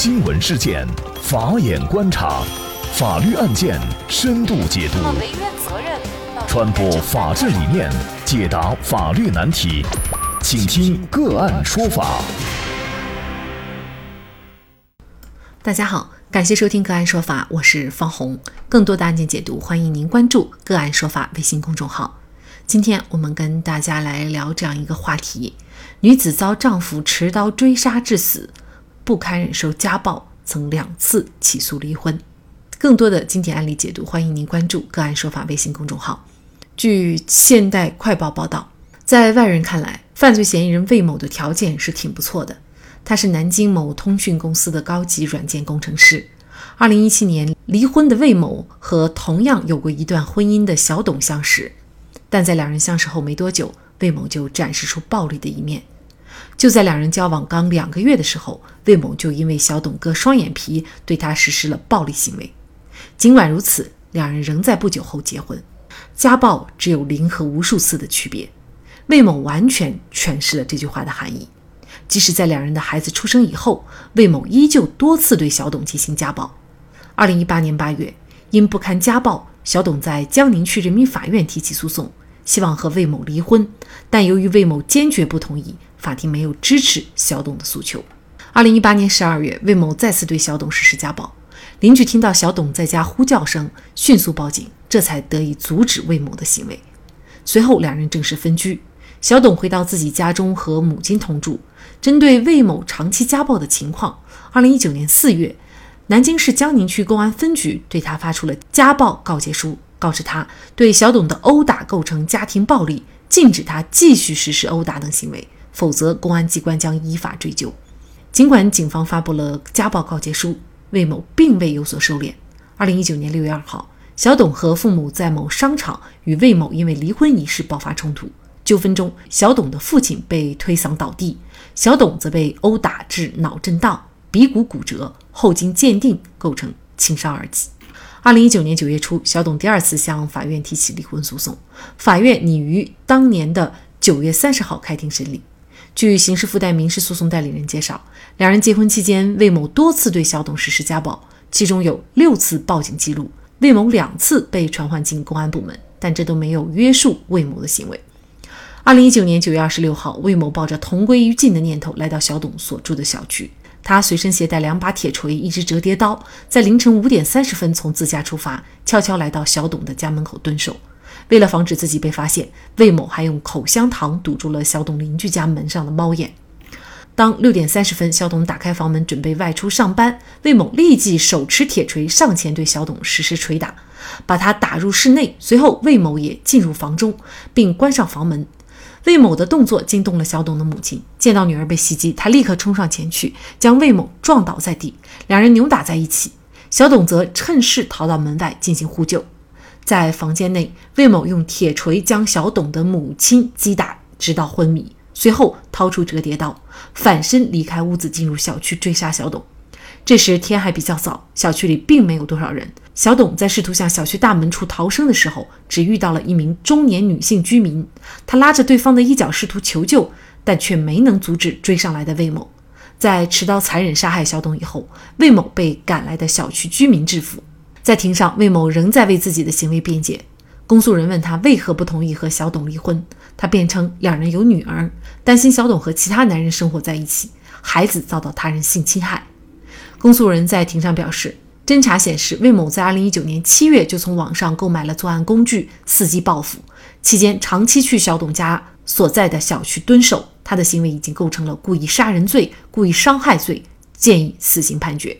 新闻事件，法眼观察，法律案件深度解读，传播法治理念，解答法律难题，请听个案说法。大家好，感谢收听个案说法，我是方红。更多的案件解读，欢迎您关注个案说法微信公众号。今天我们跟大家来聊这样一个话题：女子遭丈夫持刀追杀致死。不堪忍受家暴，曾两次起诉离婚。更多的经典案例解读，欢迎您关注“个案说法”微信公众号。据《现代快报》报道，在外人看来，犯罪嫌疑人魏某的条件是挺不错的。他是南京某通讯公司的高级软件工程师。二零一七年离婚的魏某和同样有过一段婚姻的小董相识，但在两人相识后没多久，魏某就展示出暴力的一面。就在两人交往刚两个月的时候，魏某就因为小董割双眼皮，对他实施了暴力行为。尽管如此，两人仍在不久后结婚。家暴只有零和无数次的区别。魏某完全诠释了这句话的含义。即使在两人的孩子出生以后，魏某依旧多次对小董进行家暴。二零一八年八月，因不堪家暴，小董在江宁区人民法院提起诉讼，希望和魏某离婚，但由于魏某坚决不同意。法庭没有支持小董的诉求。二零一八年十二月，魏某再次对小董实施家暴，邻居听到小董在家呼叫声，迅速报警，这才得以阻止魏某的行为。随后，两人正式分居。小董回到自己家中和母亲同住。针对魏某长期家暴的情况，二零一九年四月，南京市江宁区公安分局对他发出了家暴告诫书，告知他对小董的殴打构成家庭暴力，禁止他继续实施殴打等行为。否则，公安机关将依法追究。尽管警方发布了家暴告诫书，魏某并未有所收敛。二零一九年六月二号，小董和父母在某商场与魏某因为离婚一事爆发冲突。纠纷中，小董的父亲被推搡倒地，小董则被殴打致脑震荡、鼻骨骨折，后经鉴定构成轻伤二级。二零一九年九月初，小董第二次向法院提起离婚诉讼，法院拟于当年的九月三十号开庭审理。据刑事附带民事诉讼代理人介绍，两人结婚期间，魏某多次对小董实施家暴，其中有六次报警记录，魏某两次被传唤进公安部门，但这都没有约束魏某的行为。二零一九年九月二十六号，魏某抱着同归于尽的念头来到小董所住的小区，他随身携带两把铁锤、一支折叠刀，在凌晨五点三十分从自家出发，悄悄来到小董的家门口蹲守。为了防止自己被发现，魏某还用口香糖堵住了小董邻居家门上的猫眼。当六点三十分，小董打开房门准备外出上班，魏某立即手持铁锤上前对小董实施捶打，把他打入室内。随后，魏某也进入房中，并关上房门。魏某的动作惊动了小董的母亲，见到女儿被袭击，她立刻冲上前去，将魏某撞倒在地，两人扭打在一起。小董则趁势逃到门外进行呼救。在房间内，魏某用铁锤将小董的母亲击打，直到昏迷。随后掏出折叠刀，反身离开屋子，进入小区追杀小董。这时天还比较早，小区里并没有多少人。小董在试图向小区大门处逃生的时候，只遇到了一名中年女性居民。他拉着对方的衣角试图求救，但却没能阻止追上来的魏某。在持刀残忍杀害小董以后，魏某被赶来的小区居民制服。在庭上，魏某仍在为自己的行为辩解。公诉人问他为何不同意和小董离婚，他辩称两人有女儿，担心小董和其他男人生活在一起，孩子遭到他人性侵害。公诉人在庭上表示，侦查显示，魏某在2019年7月就从网上购买了作案工具，伺机报复，期间长期去小董家所在的小区蹲守，他的行为已经构成了故意杀人罪、故意伤害罪，建议死刑判决。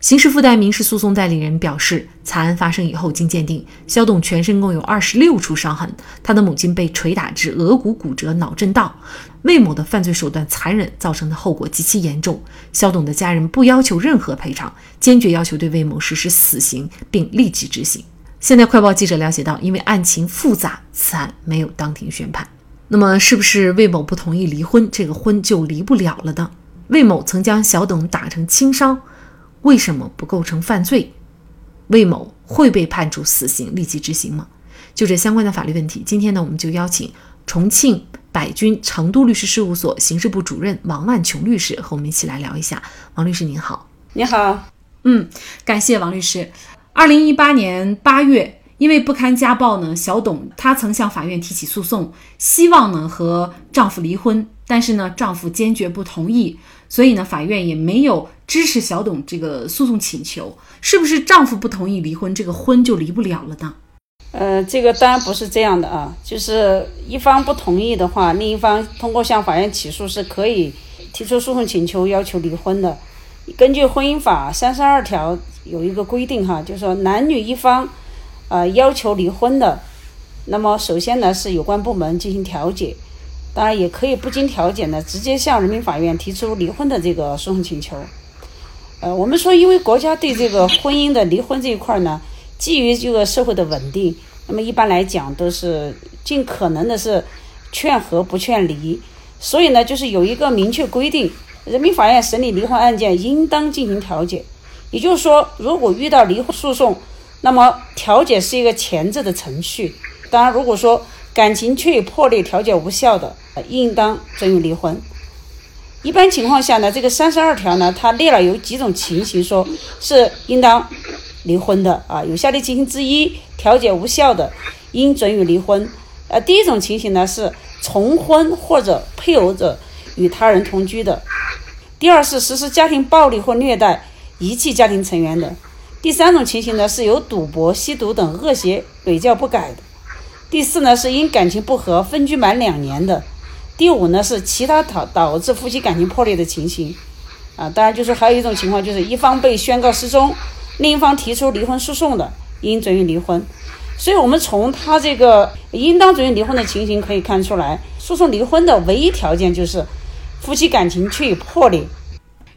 刑事附带民事诉讼代理人表示，惨案发生以后，经鉴定，肖董全身共有二十六处伤痕，他的母亲被捶打致额骨骨折、脑震荡。魏某的犯罪手段残忍，造成的后果极其严重。肖董的家人不要求任何赔偿，坚决要求对魏某实施死刑，并立即执行。现代快报记者了解到，因为案情复杂，此案没有当庭宣判。那么，是不是魏某不同意离婚，这个婚就离不了了呢？魏某曾将小董打成轻伤。为什么不构成犯罪？魏某会被判处死刑立即执行吗？就这相关的法律问题，今天呢，我们就邀请重庆百君成都律师事务所刑事部主任王万琼律师和我们一起来聊一下。王律师您好，你好，嗯，感谢王律师。二零一八年八月，因为不堪家暴呢，小董她曾向法院提起诉讼，希望呢和丈夫离婚，但是呢丈夫坚决不同意，所以呢法院也没有支持小董这个诉讼请求。是不是丈夫不同意离婚，这个婚就离不了了呢？呃，这个当然不是这样的啊，就是一方不同意的话，另一方通过向法院起诉是可以提出诉讼请求要求离婚的。根据婚姻法三十二条有一个规定哈，就是说男女一方呃要求离婚的，那么首先呢是有关部门进行调解，当然也可以不经调解呢直接向人民法院提出离婚的这个诉讼请求。呃，我们说因为国家对这个婚姻的离婚这一块呢。基于这个社会的稳定，那么一般来讲都是尽可能的是劝和不劝离，所以呢，就是有一个明确规定，人民法院审理离婚案件应当进行调解。也就是说，如果遇到离婚诉讼，那么调解是一个前置的程序。当然，如果说感情确已破裂、调解无效的，应当准予离婚。一般情况下呢，这个三十二条呢，它列了有几种情形，说是应当。离婚的啊，有效的情形之一，调解无效的，应准予离婚。呃，第一种情形呢是重婚或者配偶者与他人同居的；第二是实施家庭暴力或虐待、遗弃家庭成员的；第三种情形呢是有赌博、吸毒等恶习屡教不改的；第四呢是因感情不和分居满两年的；第五呢是其他导导致夫妻感情破裂的情形。啊，当然就是还有一种情况，就是一方被宣告失踪。另一方提出离婚诉讼的，应准予离婚。所以，我们从他这个应当准予离婚的情形可以看出来，诉讼离婚的唯一条件就是夫妻感情确已破裂。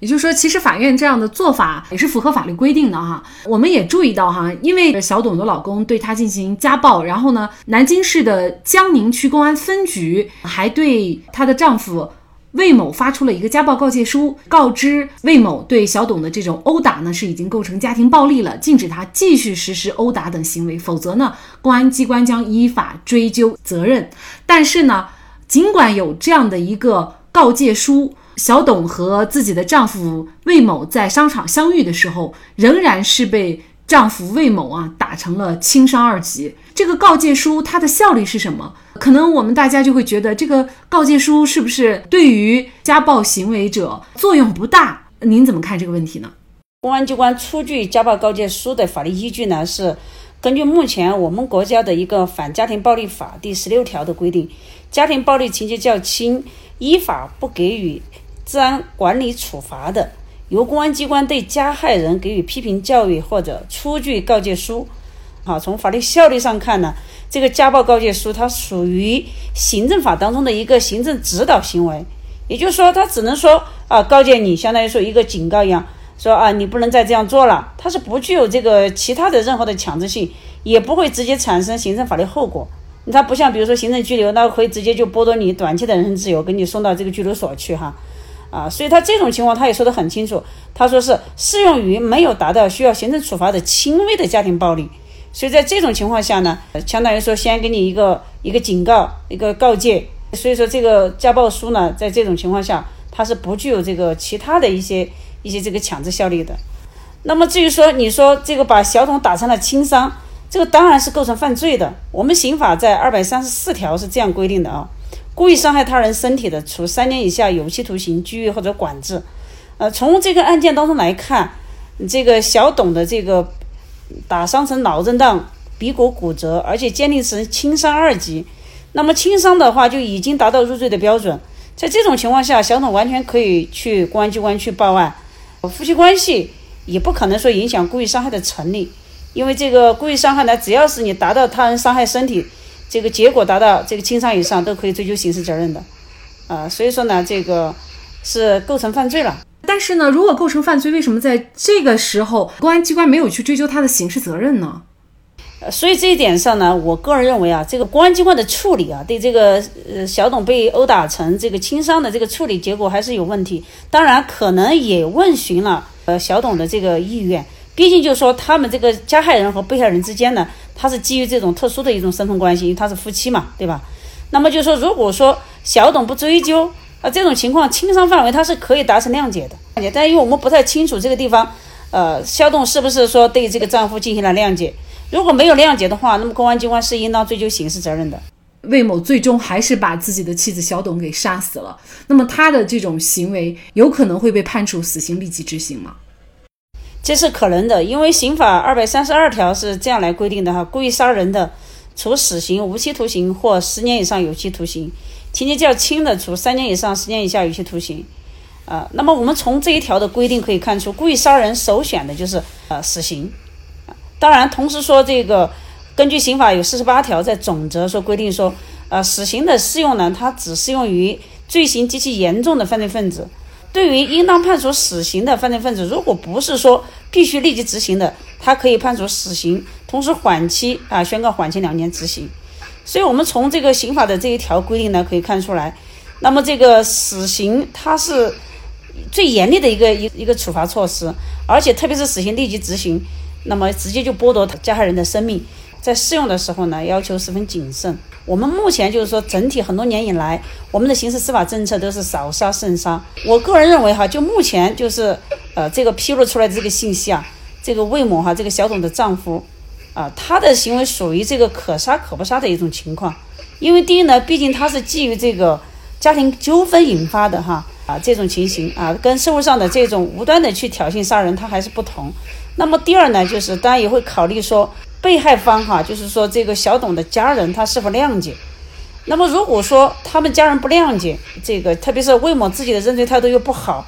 也就是说，其实法院这样的做法也是符合法律规定的哈。我们也注意到哈，因为小董的老公对她进行家暴，然后呢，南京市的江宁区公安分局还对她的丈夫。魏某发出了一个家暴告诫书，告知魏某对小董的这种殴打呢是已经构成家庭暴力了，禁止他继续实施殴打等行为，否则呢，公安机关将依法追究责任。但是呢，尽管有这样的一个告诫书，小董和自己的丈夫魏某在商场相遇的时候，仍然是被。丈夫魏某啊，打成了轻伤二级。这个告诫书它的效力是什么？可能我们大家就会觉得，这个告诫书是不是对于家暴行为者作用不大？您怎么看这个问题呢？公安机关出具家暴告诫书的法律依据呢，是根据目前我们国家的一个反家庭暴力法第十六条的规定，家庭暴力情节较轻，依法不给予治安管理处罚的。由公安机关对加害人给予批评教育或者出具告诫书，好，从法律效力上看呢，这个家暴告诫书它属于行政法当中的一个行政指导行为，也就是说，它只能说啊告诫你，相当于说一个警告一样，说啊你不能再这样做了，它是不具有这个其他的任何的强制性，也不会直接产生行政法律后果。它不像比如说行政拘留，那可以直接就剥夺你短期的人身自由，给你送到这个拘留所去哈。啊，所以他这种情况他也说得很清楚，他说是适用于没有达到需要行政处罚的轻微的家庭暴力。所以在这种情况下呢，相当于说先给你一个一个警告，一个告诫。所以说这个家暴书呢，在这种情况下，它是不具有这个其他的一些一些这个强制效力的。那么至于说你说这个把小董打成了轻伤，这个当然是构成犯罪的。我们刑法在二百三十四条是这样规定的啊。故意伤害他人身体的，处三年以下有期徒刑、拘役或者管制。呃，从这个案件当中来看，这个小董的这个打伤成脑震荡、鼻骨骨折，而且鉴定成轻伤二级。那么轻伤的话，就已经达到入罪的标准。在这种情况下，小董完全可以去公安机关去报案。夫妻关系也不可能说影响故意伤害的成立，因为这个故意伤害呢，只要是你达到他人伤害身体。这个结果达到这个轻伤以上，都可以追究刑事责任的，啊，所以说呢，这个是构成犯罪了。但是呢，如果构成犯罪，为什么在这个时候公安机关没有去追究他的刑事责任呢？呃，所以这一点上呢，我个人认为啊，这个公安机关的处理啊，对这个呃小董被殴打成这个轻伤的这个处理结果还是有问题。当然，可能也问询了呃小董的这个意愿。毕竟就是说，他们这个加害人和被害人之间呢，他是基于这种特殊的一种身份关系，因为他是夫妻嘛，对吧？那么就是说，如果说小董不追究啊，这种情况轻伤范围他是可以达成谅解的。谅解，但因为我们不太清楚这个地方，呃，肖董是不是说对这个丈夫进行了谅解？如果没有谅解的话，那么公安机关是应当追究刑事责任的。魏某最终还是把自己的妻子小董给杀死了，那么他的这种行为有可能会被判处死刑立即执行吗？这是可能的，因为刑法二百三十二条是这样来规定的哈，故意杀人的，处死刑、无期徒刑或十年以上有期徒刑；情节较轻的，处三年以上十年以下有期徒刑。啊，那么我们从这一条的规定可以看出，故意杀人首选的就是呃死刑。当然，同时说这个，根据刑法有四十八条在总则说规定说，呃，死刑的适用呢，它只适用于罪行极其严重的犯罪分子。对于应当判处死刑的犯罪分子，如果不是说必须立即执行的，他可以判处死刑，同时缓期啊，宣告缓期两年执行。所以，我们从这个刑法的这一条规定呢，可以看出来，那么这个死刑它是最严厉的一个一一个处罚措施，而且特别是死刑立即执行，那么直接就剥夺加害人的生命，在适用的时候呢，要求十分谨慎。我们目前就是说，整体很多年以来，我们的刑事司法政策都是少杀慎杀。我个人认为哈，就目前就是，呃，这个披露出来的这个信息啊，这个魏某哈，这个小董的丈夫，啊，他的行为属于这个可杀可不杀的一种情况。因为第一呢，毕竟他是基于这个家庭纠纷引发的哈，啊，这种情形啊，跟社会上的这种无端的去挑衅杀人，他还是不同。那么第二呢，就是当然也会考虑说。被害方哈，就是说这个小董的家人他是否谅解？那么如果说他们家人不谅解，这个特别是魏某自己的认罪态度又不好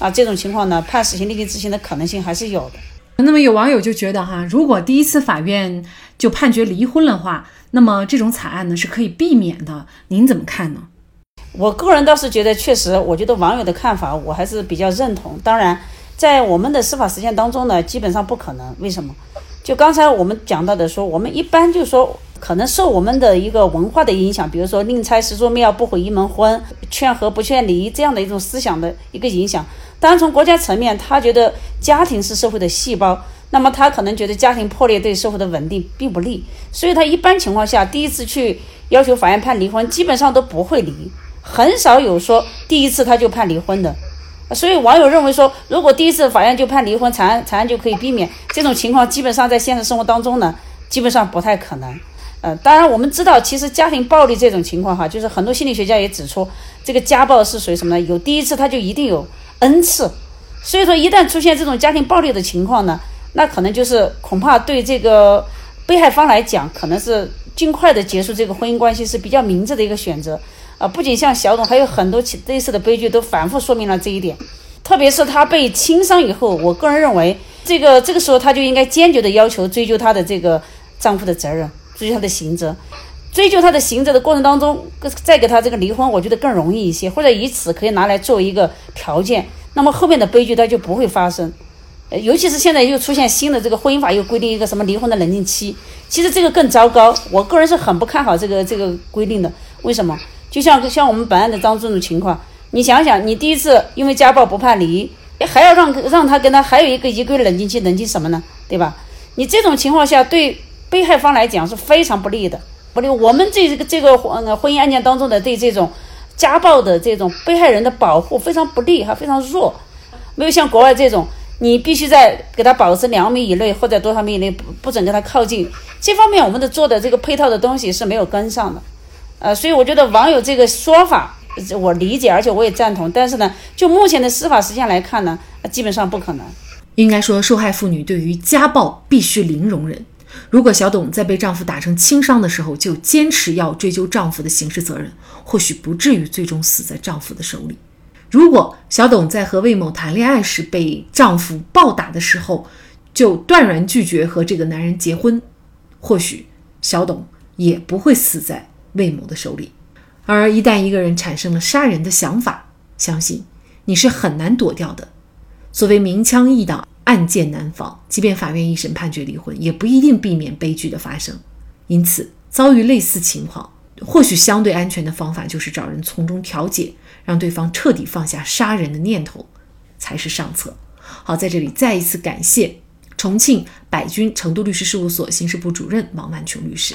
啊，这种情况呢，判死刑立即执行的可能性还是有的。那么有网友就觉得哈，如果第一次法院就判决离婚的话，那么这种惨案呢是可以避免的。您怎么看呢？我个人倒是觉得，确实，我觉得网友的看法我还是比较认同。当然，在我们的司法实践当中呢，基本上不可能。为什么？就刚才我们讲到的，说我们一般就是说，可能受我们的一个文化的影响，比如说宁拆十座庙，不毁一门婚，劝和不劝离这样的一种思想的一个影响。当然，从国家层面，他觉得家庭是社会的细胞，那么他可能觉得家庭破裂对社会的稳定并不利，所以他一般情况下第一次去要求法院判离婚，基本上都不会离，很少有说第一次他就判离婚的。所以网友认为说，如果第一次法院就判离婚，惨案惨案就可以避免。这种情况基本上在现实生活当中呢，基本上不太可能。呃，当然我们知道，其实家庭暴力这种情况哈，就是很多心理学家也指出，这个家暴是属于什么呢？有第一次，他就一定有 n 次。所以说，一旦出现这种家庭暴力的情况呢，那可能就是恐怕对这个被害方来讲，可能是尽快的结束这个婚姻关系是比较明智的一个选择。啊，不仅像小董，还有很多其类似的悲剧都反复说明了这一点。特别是他被轻伤以后，我个人认为，这个这个时候他就应该坚决的要求追究他的这个丈夫的责任，追究他的刑责。追究他的刑责的过程当中，再给他这个离婚，我觉得更容易一些，或者以此可以拿来作为一个条件，那么后面的悲剧他就不会发生。呃，尤其是现在又出现新的这个婚姻法，又规定一个什么离婚的冷静期，其实这个更糟糕。我个人是很不看好这个这个规定的。为什么？就像像我们本案的当这种情况，你想想，你第一次因为家暴不判离，还要让让他跟他还有一个一个月冷静期，冷静什么呢？对吧？你这种情况下对被害方来讲是非常不利的，不利。我们这个这个婚婚姻案件当中的对这种家暴的这种被害人的保护非常不利，还非常弱，没有像国外这种，你必须在给他保持两米以内或者多少米以内不不准跟他靠近，这方面我们的做的这个配套的东西是没有跟上的。呃，所以我觉得网友这个说法，我理解，而且我也赞同。但是呢，就目前的司法实践来看呢，基本上不可能。应该说，受害妇女对于家暴必须零容忍。如果小董在被丈夫打成轻伤的时候就坚持要追究丈夫的刑事责任，或许不至于最终死在丈夫的手里。如果小董在和魏某谈恋爱时被丈夫暴打的时候就断然拒绝和这个男人结婚，或许小董也不会死在。魏某的手里，而一旦一个人产生了杀人的想法，相信你是很难躲掉的。所谓明枪易挡，暗箭难防，即便法院一审判决离婚，也不一定避免悲剧的发生。因此，遭遇类似情况，或许相对安全的方法就是找人从中调解，让对方彻底放下杀人的念头，才是上策。好，在这里再一次感谢重庆百君成都律师事务所刑事部主任王万琼律师。